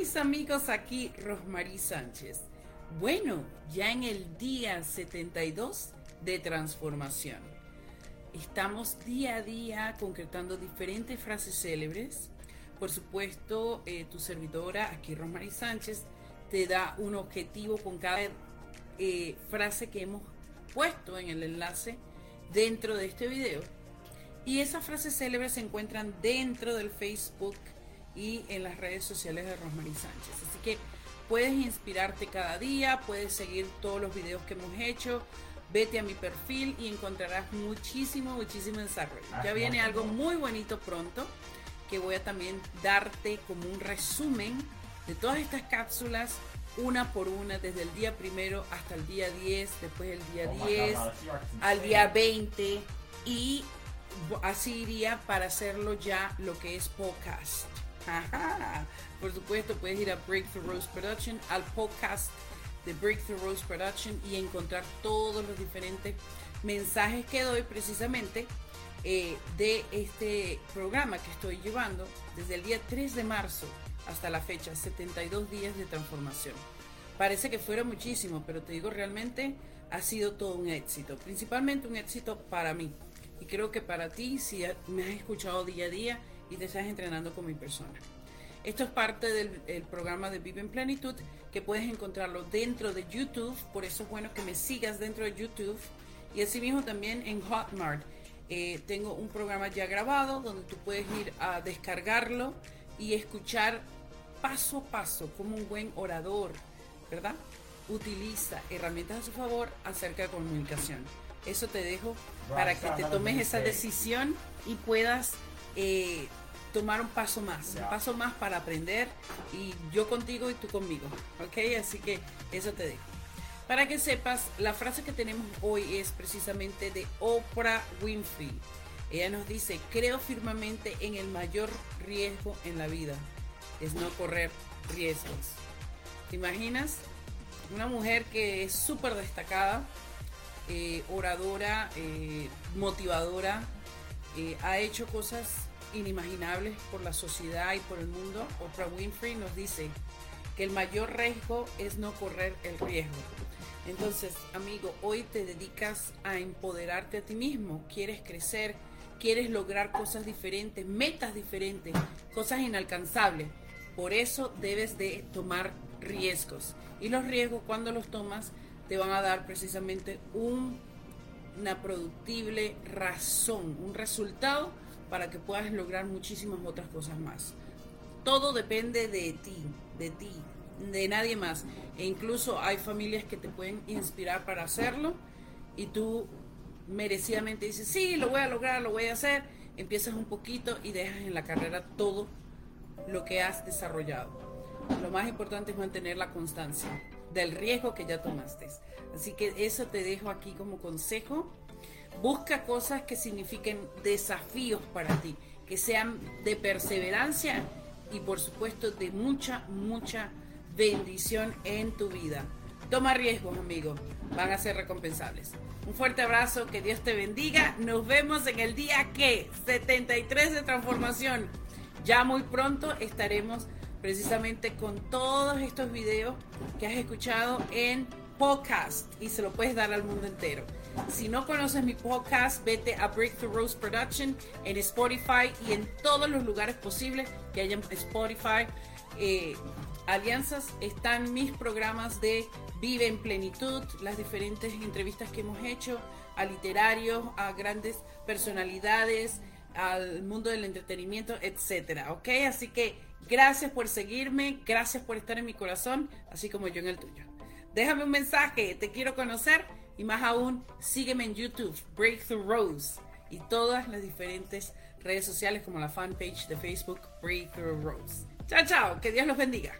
Mis amigos, aquí Rosmarie Sánchez. Bueno, ya en el día 72 de transformación. Estamos día a día concretando diferentes frases célebres. Por supuesto, eh, tu servidora, aquí Rosmarie Sánchez, te da un objetivo con cada eh, frase que hemos puesto en el enlace dentro de este video. Y esas frases célebres se encuentran dentro del Facebook y en las redes sociales de Rosmarie Sánchez. Así que puedes inspirarte cada día, puedes seguir todos los videos que hemos hecho. Vete a mi perfil y encontrarás muchísimo, muchísimo desarrollo. Ya viene algo muy bonito pronto que voy a también darte como un resumen de todas estas cápsulas una por una, desde el día primero hasta el día 10, después el día 10, al día 20 y así iría para hacerlo ya lo que es podcast. Por supuesto, puedes ir a Breakthrough Rose Production, al podcast de Breakthrough Rose Production y encontrar todos los diferentes mensajes que doy precisamente eh, de este programa que estoy llevando desde el día 3 de marzo hasta la fecha, 72 días de transformación. Parece que fuera muchísimo, pero te digo, realmente ha sido todo un éxito, principalmente un éxito para mí. Y creo que para ti, si me has escuchado día a día, y te estás entrenando con mi persona. Esto es parte del programa de Vive en Plenitud, que puedes encontrarlo dentro de YouTube, por eso es bueno que me sigas dentro de YouTube y asimismo también en Hotmart. Eh, tengo un programa ya grabado donde tú puedes ir a descargarlo y escuchar paso a paso como un buen orador, ¿verdad? Utiliza herramientas a su favor acerca de comunicación. Eso te dejo para que te tomes esa decisión y puedas eh, tomar un paso más, un paso más para aprender y yo contigo y tú conmigo, ¿ok? Así que eso te dejo. Para que sepas, la frase que tenemos hoy es precisamente de Oprah Winfrey. Ella nos dice, creo firmemente en el mayor riesgo en la vida, es no correr riesgos. ¿Te imaginas? Una mujer que es súper destacada, eh, oradora, eh, motivadora, eh, ha hecho cosas inimaginables por la sociedad y por el mundo, Oprah Winfrey nos dice que el mayor riesgo es no correr el riesgo. Entonces, amigo, hoy te dedicas a empoderarte a ti mismo, quieres crecer, quieres lograr cosas diferentes, metas diferentes, cosas inalcanzables. Por eso debes de tomar riesgos. Y los riesgos cuando los tomas te van a dar precisamente un, una productible razón, un resultado para que puedas lograr muchísimas otras cosas más. Todo depende de ti, de ti, de nadie más. E incluso hay familias que te pueden inspirar para hacerlo y tú merecidamente dices, sí, lo voy a lograr, lo voy a hacer. Empiezas un poquito y dejas en la carrera todo lo que has desarrollado. Lo más importante es mantener la constancia del riesgo que ya tomaste. Así que eso te dejo aquí como consejo Busca cosas que signifiquen desafíos para ti, que sean de perseverancia y por supuesto de mucha, mucha bendición en tu vida. Toma riesgos, amigos, van a ser recompensables. Un fuerte abrazo, que Dios te bendiga. Nos vemos en el día que 73 de transformación. Ya muy pronto estaremos precisamente con todos estos videos que has escuchado en podcast y se lo puedes dar al mundo entero. Si no conoces mi podcast, vete a Breakthrough Rose Production en Spotify y en todos los lugares posibles que haya Spotify. Eh, alianzas están mis programas de Vive en Plenitud, las diferentes entrevistas que hemos hecho a literarios, a grandes personalidades, al mundo del entretenimiento, etcétera, ¿ok? Así que gracias por seguirme, gracias por estar en mi corazón, así como yo en el tuyo. Déjame un mensaje, te quiero conocer y más aún, sígueme en YouTube, Breakthrough Rose y todas las diferentes redes sociales como la fanpage de Facebook, Breakthrough Rose. Chao, chao, que Dios los bendiga.